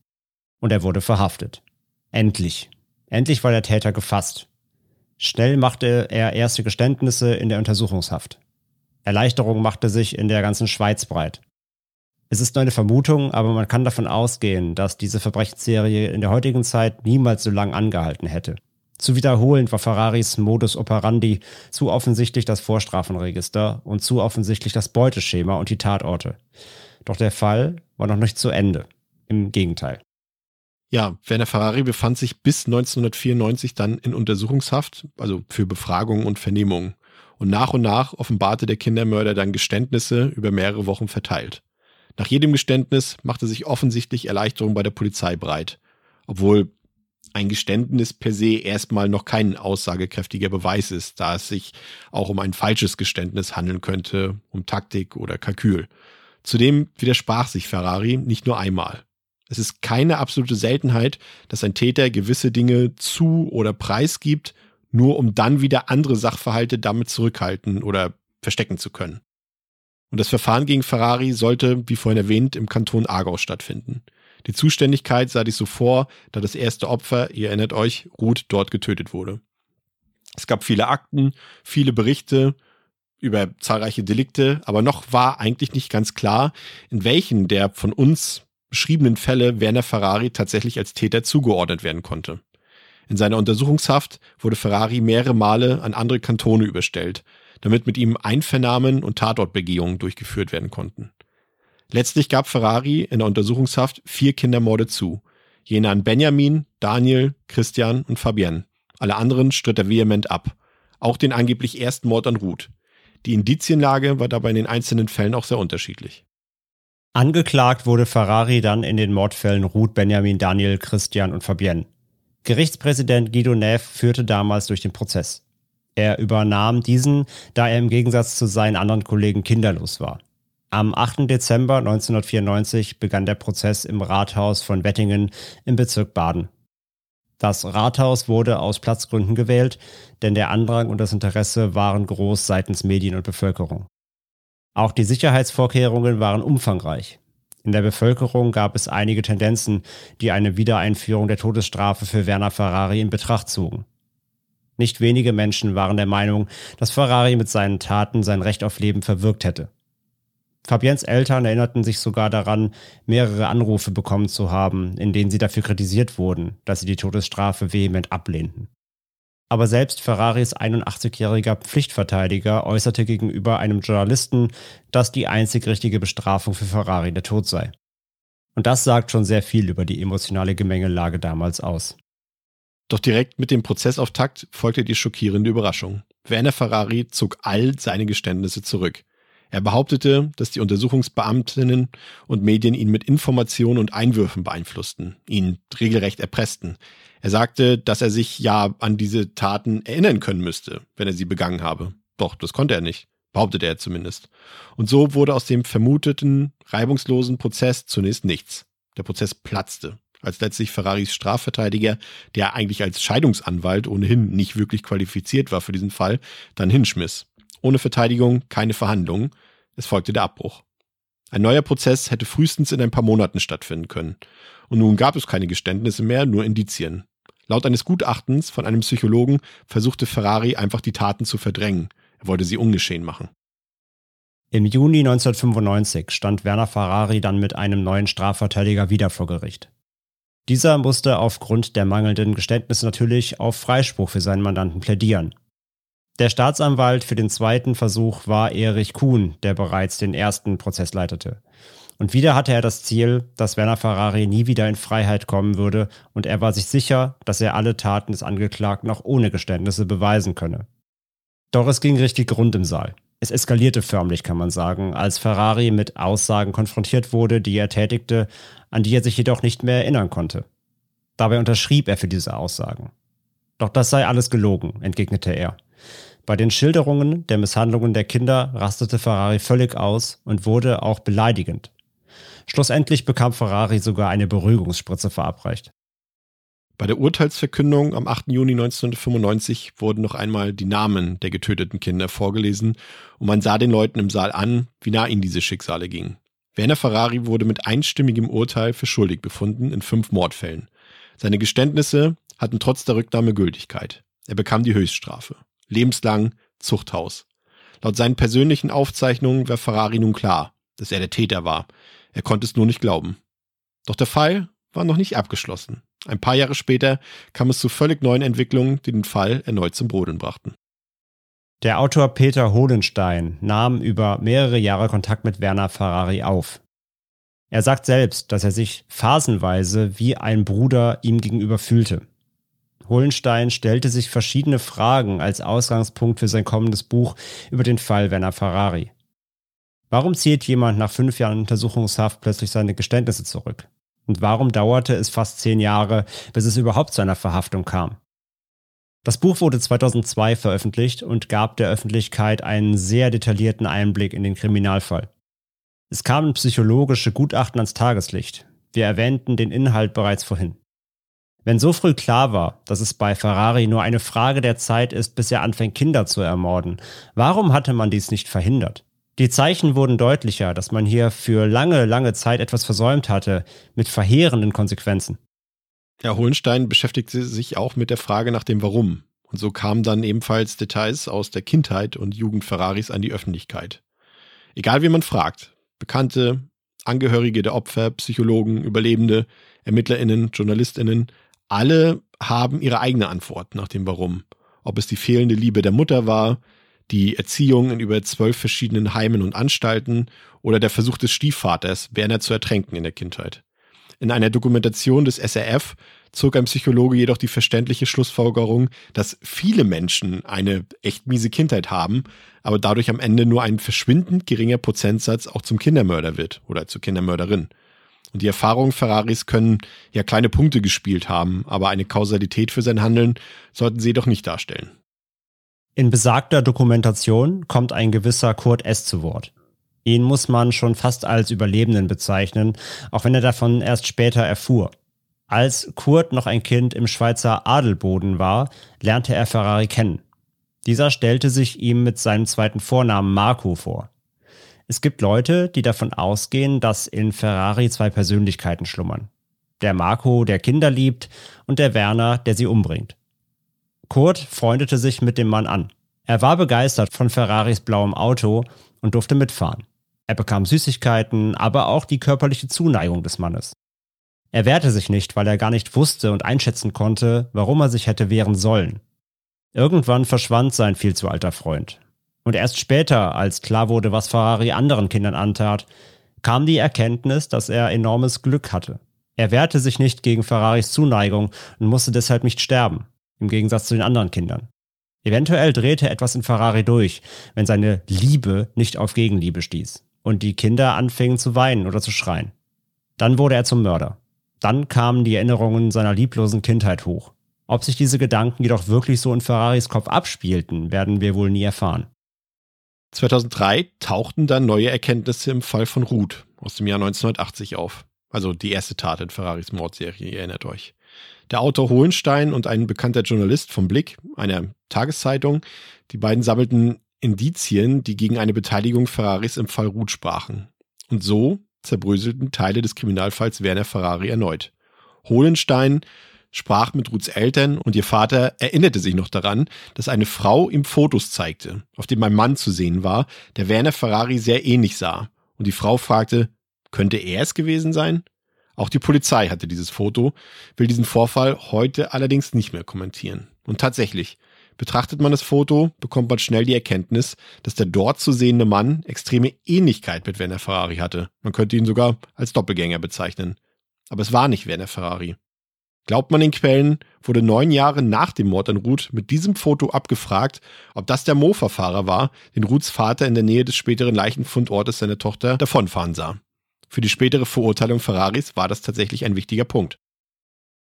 Und er wurde verhaftet. Endlich. Endlich war der Täter gefasst. Schnell machte er erste Geständnisse in der Untersuchungshaft. Erleichterung machte sich in der ganzen Schweiz breit. Es ist nur eine Vermutung, aber man kann davon ausgehen, dass diese Verbrechensserie in der heutigen Zeit niemals so lang angehalten hätte. Zu wiederholend war Ferraris Modus operandi zu offensichtlich das Vorstrafenregister und zu offensichtlich das Beuteschema und die Tatorte. Doch der Fall war noch nicht zu Ende. Im Gegenteil. Ja, Werner Ferrari befand sich bis 1994 dann in Untersuchungshaft, also für Befragungen und Vernehmungen. Und nach und nach offenbarte der Kindermörder dann Geständnisse über mehrere Wochen verteilt. Nach jedem Geständnis machte sich offensichtlich Erleichterung bei der Polizei breit, obwohl ein Geständnis per se erstmal noch kein aussagekräftiger Beweis ist, da es sich auch um ein falsches Geständnis handeln könnte, um Taktik oder Kalkül. Zudem widersprach sich Ferrari nicht nur einmal. Es ist keine absolute Seltenheit, dass ein Täter gewisse Dinge zu oder preisgibt, nur um dann wieder andere Sachverhalte damit zurückhalten oder verstecken zu können. Und das Verfahren gegen Ferrari sollte, wie vorhin erwähnt, im Kanton Aargau stattfinden. Die Zuständigkeit sah dies so vor, da das erste Opfer, ihr erinnert euch, Ruth dort getötet wurde. Es gab viele Akten, viele Berichte über zahlreiche Delikte, aber noch war eigentlich nicht ganz klar, in welchen der von uns beschriebenen Fälle Werner Ferrari tatsächlich als Täter zugeordnet werden konnte. In seiner Untersuchungshaft wurde Ferrari mehrere Male an andere Kantone überstellt, damit mit ihm Einvernahmen und Tatortbegehungen durchgeführt werden konnten. Letztlich gab Ferrari in der Untersuchungshaft vier Kindermorde zu. Jene an Benjamin, Daniel, Christian und Fabienne. Alle anderen stritt er vehement ab. Auch den angeblich ersten Mord an Ruth. Die Indizienlage war dabei in den einzelnen Fällen auch sehr unterschiedlich. Angeklagt wurde Ferrari dann in den Mordfällen Ruth, Benjamin, Daniel, Christian und Fabienne. Gerichtspräsident Guido Neff führte damals durch den Prozess. Er übernahm diesen, da er im Gegensatz zu seinen anderen Kollegen kinderlos war. Am 8. Dezember 1994 begann der Prozess im Rathaus von Wettingen im Bezirk Baden. Das Rathaus wurde aus Platzgründen gewählt, denn der Andrang und das Interesse waren groß seitens Medien und Bevölkerung. Auch die Sicherheitsvorkehrungen waren umfangreich. In der Bevölkerung gab es einige Tendenzen, die eine Wiedereinführung der Todesstrafe für Werner Ferrari in Betracht zogen. Nicht wenige Menschen waren der Meinung, dass Ferrari mit seinen Taten sein Recht auf Leben verwirkt hätte. Fabiens Eltern erinnerten sich sogar daran, mehrere Anrufe bekommen zu haben, in denen sie dafür kritisiert wurden, dass sie die Todesstrafe vehement ablehnten. Aber selbst Ferraris 81-jähriger Pflichtverteidiger äußerte gegenüber einem Journalisten, dass die einzig richtige Bestrafung für Ferrari der Tod sei. Und das sagt schon sehr viel über die emotionale Gemengelage damals aus. Doch direkt mit dem Prozessauftakt folgte die schockierende Überraschung. Werner Ferrari zog all seine Geständnisse zurück. Er behauptete, dass die Untersuchungsbeamtinnen und Medien ihn mit Informationen und Einwürfen beeinflussten, ihn regelrecht erpressten. Er sagte, dass er sich ja an diese Taten erinnern können müsste, wenn er sie begangen habe. Doch, das konnte er nicht, behauptete er zumindest. Und so wurde aus dem vermuteten, reibungslosen Prozess zunächst nichts. Der Prozess platzte, als letztlich Ferraris Strafverteidiger, der eigentlich als Scheidungsanwalt ohnehin nicht wirklich qualifiziert war für diesen Fall, dann hinschmiss. Ohne Verteidigung keine Verhandlungen. Es folgte der Abbruch. Ein neuer Prozess hätte frühestens in ein paar Monaten stattfinden können. Und nun gab es keine Geständnisse mehr, nur Indizien. Laut eines Gutachtens von einem Psychologen versuchte Ferrari einfach die Taten zu verdrängen. Er wollte sie ungeschehen machen. Im Juni 1995 stand Werner Ferrari dann mit einem neuen Strafverteidiger wieder vor Gericht. Dieser musste aufgrund der mangelnden Geständnisse natürlich auf Freispruch für seinen Mandanten plädieren. Der Staatsanwalt für den zweiten Versuch war Erich Kuhn, der bereits den ersten Prozess leitete. Und wieder hatte er das Ziel, dass Werner Ferrari nie wieder in Freiheit kommen würde, und er war sich sicher, dass er alle Taten des Angeklagten auch ohne Geständnisse beweisen könne. Doch es ging richtig rund im Saal. Es eskalierte förmlich, kann man sagen, als Ferrari mit Aussagen konfrontiert wurde, die er tätigte, an die er sich jedoch nicht mehr erinnern konnte. Dabei unterschrieb er für diese Aussagen. Doch das sei alles gelogen, entgegnete er. Bei den Schilderungen der Misshandlungen der Kinder rastete Ferrari völlig aus und wurde auch beleidigend. Schlussendlich bekam Ferrari sogar eine Beruhigungsspritze verabreicht. Bei der Urteilsverkündung am 8. Juni 1995 wurden noch einmal die Namen der getöteten Kinder vorgelesen und man sah den Leuten im Saal an, wie nah ihnen diese Schicksale gingen. Werner Ferrari wurde mit einstimmigem Urteil für schuldig befunden in fünf Mordfällen. Seine Geständnisse hatten trotz der Rücknahme Gültigkeit. Er bekam die Höchststrafe. Lebenslang Zuchthaus. Laut seinen persönlichen Aufzeichnungen war Ferrari nun klar, dass er der Täter war. Er konnte es nur nicht glauben. Doch der Fall war noch nicht abgeschlossen. Ein paar Jahre später kam es zu völlig neuen Entwicklungen, die den Fall erneut zum Brodeln brachten. Der Autor Peter Hohlenstein nahm über mehrere Jahre Kontakt mit Werner Ferrari auf. Er sagt selbst, dass er sich phasenweise wie ein Bruder ihm gegenüber fühlte. Hohlenstein stellte sich verschiedene Fragen als Ausgangspunkt für sein kommendes Buch über den Fall Werner Ferrari. Warum zieht jemand nach fünf Jahren Untersuchungshaft plötzlich seine Geständnisse zurück? Und warum dauerte es fast zehn Jahre, bis es überhaupt zu einer Verhaftung kam? Das Buch wurde 2002 veröffentlicht und gab der Öffentlichkeit einen sehr detaillierten Einblick in den Kriminalfall. Es kamen psychologische Gutachten ans Tageslicht. Wir erwähnten den Inhalt bereits vorhin. Wenn so früh klar war, dass es bei Ferrari nur eine Frage der Zeit ist, bis er anfängt, Kinder zu ermorden, warum hatte man dies nicht verhindert? Die Zeichen wurden deutlicher, dass man hier für lange, lange Zeit etwas versäumt hatte, mit verheerenden Konsequenzen. Herr Hohenstein beschäftigte sich auch mit der Frage nach dem Warum. Und so kamen dann ebenfalls Details aus der Kindheit und Jugend Ferraris an die Öffentlichkeit. Egal wie man fragt, Bekannte, Angehörige der Opfer, Psychologen, Überlebende, ErmittlerInnen, JournalistInnen, alle haben ihre eigene Antwort nach dem Warum. Ob es die fehlende Liebe der Mutter war, die Erziehung in über zwölf verschiedenen Heimen und Anstalten oder der Versuch des Stiefvaters, Werner zu ertränken in der Kindheit. In einer Dokumentation des SRF zog ein Psychologe jedoch die verständliche Schlussfolgerung, dass viele Menschen eine echt miese Kindheit haben, aber dadurch am Ende nur ein verschwindend geringer Prozentsatz auch zum Kindermörder wird oder zur Kindermörderin. Und die Erfahrungen Ferraris können ja kleine Punkte gespielt haben, aber eine Kausalität für sein Handeln sollten sie doch nicht darstellen. In besagter Dokumentation kommt ein gewisser Kurt S. zu Wort. Ihn muss man schon fast als Überlebenden bezeichnen, auch wenn er davon erst später erfuhr. Als Kurt noch ein Kind im Schweizer Adelboden war, lernte er Ferrari kennen. Dieser stellte sich ihm mit seinem zweiten Vornamen Marco vor. Es gibt Leute, die davon ausgehen, dass in Ferrari zwei Persönlichkeiten schlummern. Der Marco, der Kinder liebt, und der Werner, der sie umbringt. Kurt freundete sich mit dem Mann an. Er war begeistert von Ferraris blauem Auto und durfte mitfahren. Er bekam Süßigkeiten, aber auch die körperliche Zuneigung des Mannes. Er wehrte sich nicht, weil er gar nicht wusste und einschätzen konnte, warum er sich hätte wehren sollen. Irgendwann verschwand sein viel zu alter Freund. Und erst später, als klar wurde, was Ferrari anderen Kindern antat, kam die Erkenntnis, dass er enormes Glück hatte. Er wehrte sich nicht gegen Ferraris Zuneigung und musste deshalb nicht sterben, im Gegensatz zu den anderen Kindern. Eventuell drehte etwas in Ferrari durch, wenn seine Liebe nicht auf Gegenliebe stieß und die Kinder anfingen zu weinen oder zu schreien. Dann wurde er zum Mörder. Dann kamen die Erinnerungen seiner lieblosen Kindheit hoch. Ob sich diese Gedanken jedoch wirklich so in Ferraris Kopf abspielten, werden wir wohl nie erfahren. 2003 tauchten dann neue Erkenntnisse im Fall von Ruth aus dem Jahr 1980 auf. Also die erste Tat in Ferraris Mordserie, ihr erinnert euch. Der Autor Hohenstein und ein bekannter Journalist vom Blick, einer Tageszeitung, die beiden sammelten Indizien, die gegen eine Beteiligung Ferraris im Fall Ruth sprachen. Und so zerbröselten Teile des Kriminalfalls Werner Ferrari erneut. Hohenstein sprach mit Ruths Eltern und ihr Vater erinnerte sich noch daran, dass eine Frau ihm Fotos zeigte, auf denen mein Mann zu sehen war, der Werner Ferrari sehr ähnlich sah. Und die Frau fragte, könnte er es gewesen sein? Auch die Polizei hatte dieses Foto, will diesen Vorfall heute allerdings nicht mehr kommentieren. Und tatsächlich, betrachtet man das Foto, bekommt man schnell die Erkenntnis, dass der dort zu sehende Mann extreme Ähnlichkeit mit Werner Ferrari hatte. Man könnte ihn sogar als Doppelgänger bezeichnen. Aber es war nicht Werner Ferrari. Glaubt man den Quellen, wurde neun Jahre nach dem Mord an Ruth mit diesem Foto abgefragt, ob das der Mofa-Fahrer war, den Ruths Vater in der Nähe des späteren Leichenfundortes seiner Tochter davonfahren sah. Für die spätere Verurteilung Ferraris war das tatsächlich ein wichtiger Punkt.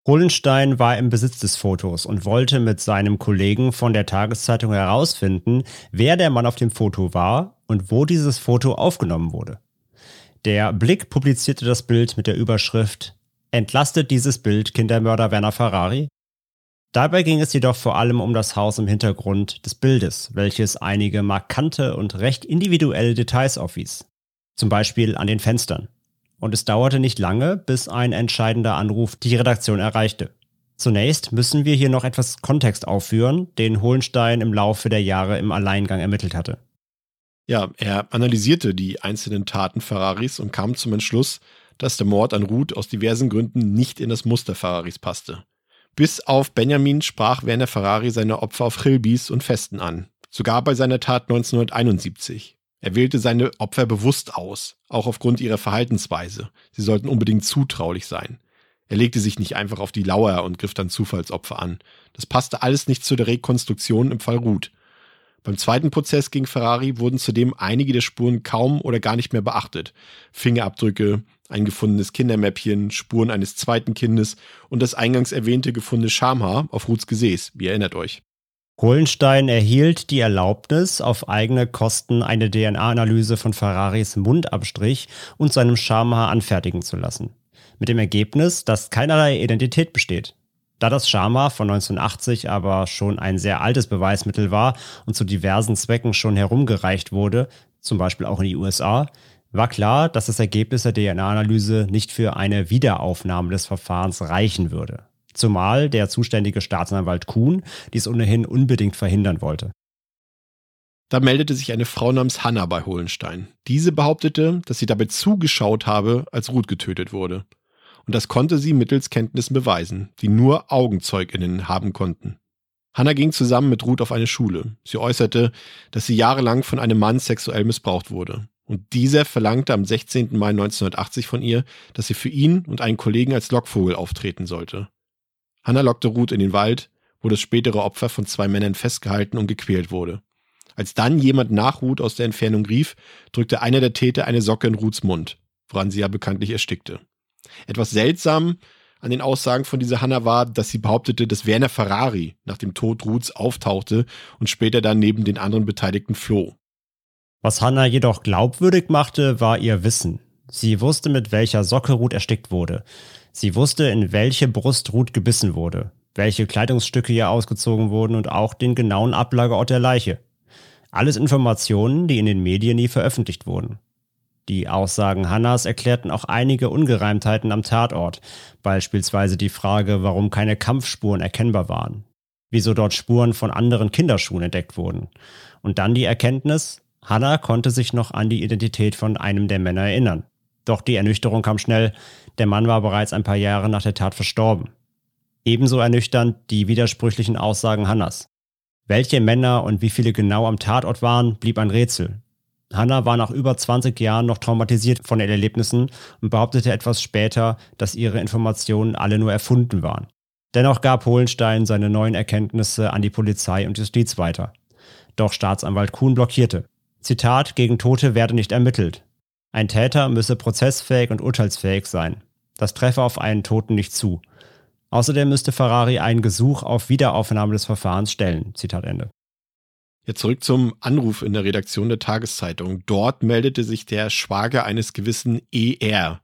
Hohlenstein war im Besitz des Fotos und wollte mit seinem Kollegen von der Tageszeitung herausfinden, wer der Mann auf dem Foto war und wo dieses Foto aufgenommen wurde. Der Blick publizierte das Bild mit der Überschrift Entlastet dieses Bild Kindermörder Werner Ferrari? Dabei ging es jedoch vor allem um das Haus im Hintergrund des Bildes, welches einige markante und recht individuelle Details aufwies. Zum Beispiel an den Fenstern. Und es dauerte nicht lange, bis ein entscheidender Anruf die Redaktion erreichte. Zunächst müssen wir hier noch etwas Kontext aufführen, den Hohenstein im Laufe der Jahre im Alleingang ermittelt hatte. Ja, er analysierte die einzelnen Taten Ferraris und kam zum Entschluss, dass der Mord an Ruth aus diversen Gründen nicht in das Muster Ferraris passte. Bis auf Benjamin sprach Werner Ferrari seine Opfer auf Chilbis und Festen an, sogar bei seiner Tat 1971. Er wählte seine Opfer bewusst aus, auch aufgrund ihrer Verhaltensweise. Sie sollten unbedingt zutraulich sein. Er legte sich nicht einfach auf die Lauer und griff dann Zufallsopfer an. Das passte alles nicht zu der Rekonstruktion im Fall Ruth. Beim zweiten Prozess gegen Ferrari wurden zudem einige der Spuren kaum oder gar nicht mehr beachtet. Fingerabdrücke, ein gefundenes Kindermäppchen, Spuren eines zweiten Kindes und das eingangs erwähnte gefundene Schamhaar auf Ruths Gesäß. Ihr erinnert euch. Kohlenstein erhielt die Erlaubnis, auf eigene Kosten eine DNA-Analyse von Ferraris Mundabstrich und seinem Schamhaar anfertigen zu lassen. Mit dem Ergebnis, dass keinerlei Identität besteht. Da das Schamhaar von 1980 aber schon ein sehr altes Beweismittel war und zu diversen Zwecken schon herumgereicht wurde, zum Beispiel auch in die USA, war klar, dass das Ergebnis der DNA-Analyse nicht für eine Wiederaufnahme des Verfahrens reichen würde. Zumal der zuständige Staatsanwalt Kuhn dies ohnehin unbedingt verhindern wollte. Da meldete sich eine Frau namens Hanna bei Hohlenstein. Diese behauptete, dass sie dabei zugeschaut habe, als Ruth getötet wurde. Und das konnte sie mittels Kenntnissen beweisen, die nur AugenzeugInnen haben konnten. Hannah ging zusammen mit Ruth auf eine Schule. Sie äußerte, dass sie jahrelang von einem Mann sexuell missbraucht wurde. Und dieser verlangte am 16. Mai 1980 von ihr, dass sie für ihn und einen Kollegen als Lockvogel auftreten sollte. Hannah lockte Ruth in den Wald, wo das spätere Opfer von zwei Männern festgehalten und gequält wurde. Als dann jemand nach Ruth aus der Entfernung rief, drückte einer der Täter eine Socke in Ruths Mund, woran sie ja bekanntlich erstickte. Etwas seltsam an den Aussagen von dieser Hanna war, dass sie behauptete, dass Werner Ferrari nach dem Tod Ruths auftauchte und später dann neben den anderen Beteiligten floh. Was Hanna jedoch glaubwürdig machte, war ihr Wissen. Sie wusste, mit welcher Socke Ruth erstickt wurde. Sie wusste, in welche Brust Ruth gebissen wurde, welche Kleidungsstücke ihr ausgezogen wurden und auch den genauen Ablageort der Leiche. Alles Informationen, die in den Medien nie veröffentlicht wurden. Die Aussagen Hannas erklärten auch einige Ungereimtheiten am Tatort, beispielsweise die Frage, warum keine Kampfspuren erkennbar waren, wieso dort Spuren von anderen Kinderschuhen entdeckt wurden. Und dann die Erkenntnis, Hannah konnte sich noch an die Identität von einem der Männer erinnern. Doch die Ernüchterung kam schnell, der Mann war bereits ein paar Jahre nach der Tat verstorben. Ebenso ernüchternd die widersprüchlichen Aussagen Hannas. Welche Männer und wie viele genau am Tatort waren, blieb ein Rätsel. Hannah war nach über 20 Jahren noch traumatisiert von den Erlebnissen und behauptete etwas später, dass ihre Informationen alle nur erfunden waren. Dennoch gab Hohenstein seine neuen Erkenntnisse an die Polizei und Justiz weiter. Doch Staatsanwalt Kuhn blockierte. Zitat, gegen Tote werde nicht ermittelt. Ein Täter müsse prozessfähig und urteilsfähig sein. Das treffe auf einen Toten nicht zu. Außerdem müsste Ferrari ein Gesuch auf Wiederaufnahme des Verfahrens stellen. Zitat Ende. Ja, zurück zum Anruf in der Redaktion der Tageszeitung. Dort meldete sich der Schwager eines gewissen ER.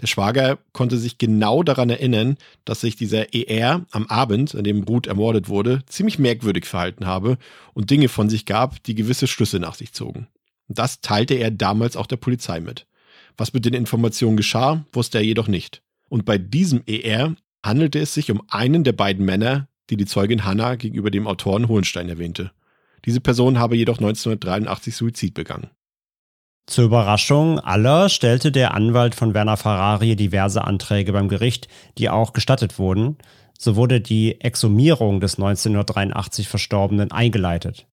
Der Schwager konnte sich genau daran erinnern, dass sich dieser ER am Abend, an dem Ruth ermordet wurde, ziemlich merkwürdig verhalten habe und Dinge von sich gab, die gewisse Schlüsse nach sich zogen. Und das teilte er damals auch der Polizei mit. Was mit den Informationen geschah, wusste er jedoch nicht. Und bei diesem ER handelte es sich um einen der beiden Männer, die die Zeugin Hannah gegenüber dem Autoren Hohenstein erwähnte. Diese Person habe jedoch 1983 Suizid begangen. Zur Überraschung aller stellte der Anwalt von Werner Ferrari diverse Anträge beim Gericht, die auch gestattet wurden. So wurde die Exhumierung des 1983 Verstorbenen eingeleitet.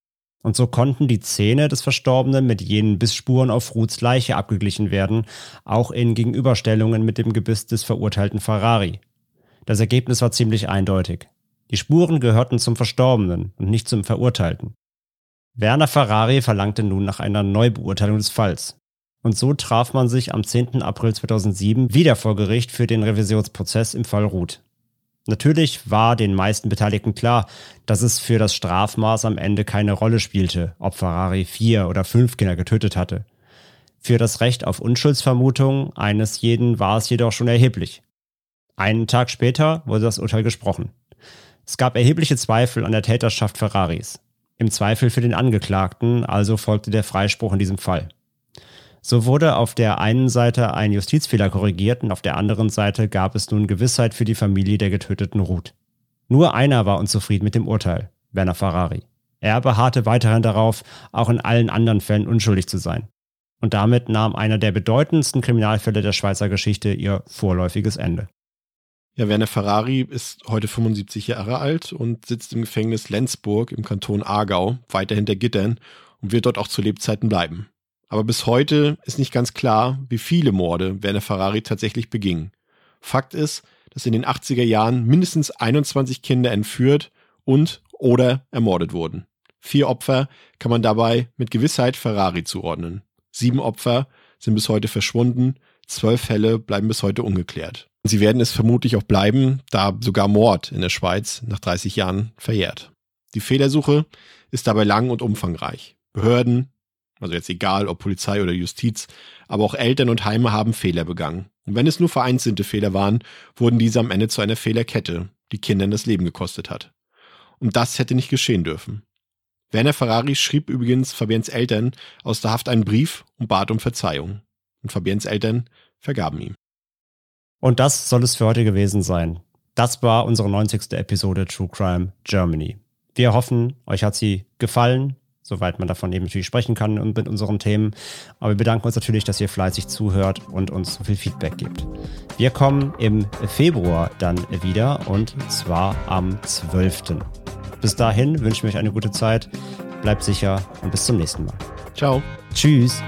Und so konnten die Zähne des Verstorbenen mit jenen Bissspuren auf Ruths Leiche abgeglichen werden, auch in Gegenüberstellungen mit dem Gebiss des verurteilten Ferrari. Das Ergebnis war ziemlich eindeutig. Die Spuren gehörten zum Verstorbenen und nicht zum Verurteilten. Werner Ferrari verlangte nun nach einer Neubeurteilung des Falls. Und so traf man sich am 10. April 2007 wieder vor Gericht für den Revisionsprozess im Fall Ruth. Natürlich war den meisten Beteiligten klar, dass es für das Strafmaß am Ende keine Rolle spielte, ob Ferrari vier oder fünf Kinder getötet hatte. Für das Recht auf Unschuldsvermutung eines jeden war es jedoch schon erheblich. Einen Tag später wurde das Urteil gesprochen. Es gab erhebliche Zweifel an der Täterschaft Ferraris im Zweifel für den Angeklagten, also folgte der Freispruch in diesem Fall. So wurde auf der einen Seite ein Justizfehler korrigiert und auf der anderen Seite gab es nun Gewissheit für die Familie der getöteten Ruth. Nur einer war unzufrieden mit dem Urteil, Werner Ferrari. Er beharrte weiterhin darauf, auch in allen anderen Fällen unschuldig zu sein. Und damit nahm einer der bedeutendsten Kriminalfälle der Schweizer Geschichte ihr vorläufiges Ende. Ja, Werner Ferrari ist heute 75 Jahre alt und sitzt im Gefängnis Lenzburg im Kanton Aargau, weiter hinter Gittern und wird dort auch zu Lebzeiten bleiben. Aber bis heute ist nicht ganz klar, wie viele Morde Werner Ferrari tatsächlich beging. Fakt ist, dass in den 80er Jahren mindestens 21 Kinder entführt und oder ermordet wurden. Vier Opfer kann man dabei mit Gewissheit Ferrari zuordnen. Sieben Opfer sind bis heute verschwunden, zwölf Fälle bleiben bis heute ungeklärt. Sie werden es vermutlich auch bleiben, da sogar Mord in der Schweiz nach 30 Jahren verjährt. Die Fehlersuche ist dabei lang und umfangreich. Behörden, also jetzt egal ob Polizei oder Justiz, aber auch Eltern und Heime haben Fehler begangen. Und wenn es nur vereinzelte Fehler waren, wurden diese am Ende zu einer Fehlerkette, die Kindern das Leben gekostet hat. Und das hätte nicht geschehen dürfen. Werner Ferrari schrieb übrigens Fabiens Eltern aus der Haft einen Brief und bat um Verzeihung. Und Fabiens Eltern vergaben ihm. Und das soll es für heute gewesen sein. Das war unsere 90. Episode True Crime Germany. Wir hoffen, euch hat sie gefallen, soweit man davon eben natürlich sprechen kann und mit unseren Themen. Aber wir bedanken uns natürlich, dass ihr fleißig zuhört und uns so viel Feedback gibt. Wir kommen im Februar dann wieder und zwar am 12. Bis dahin wünschen wir euch eine gute Zeit, bleibt sicher und bis zum nächsten Mal. Ciao. Tschüss.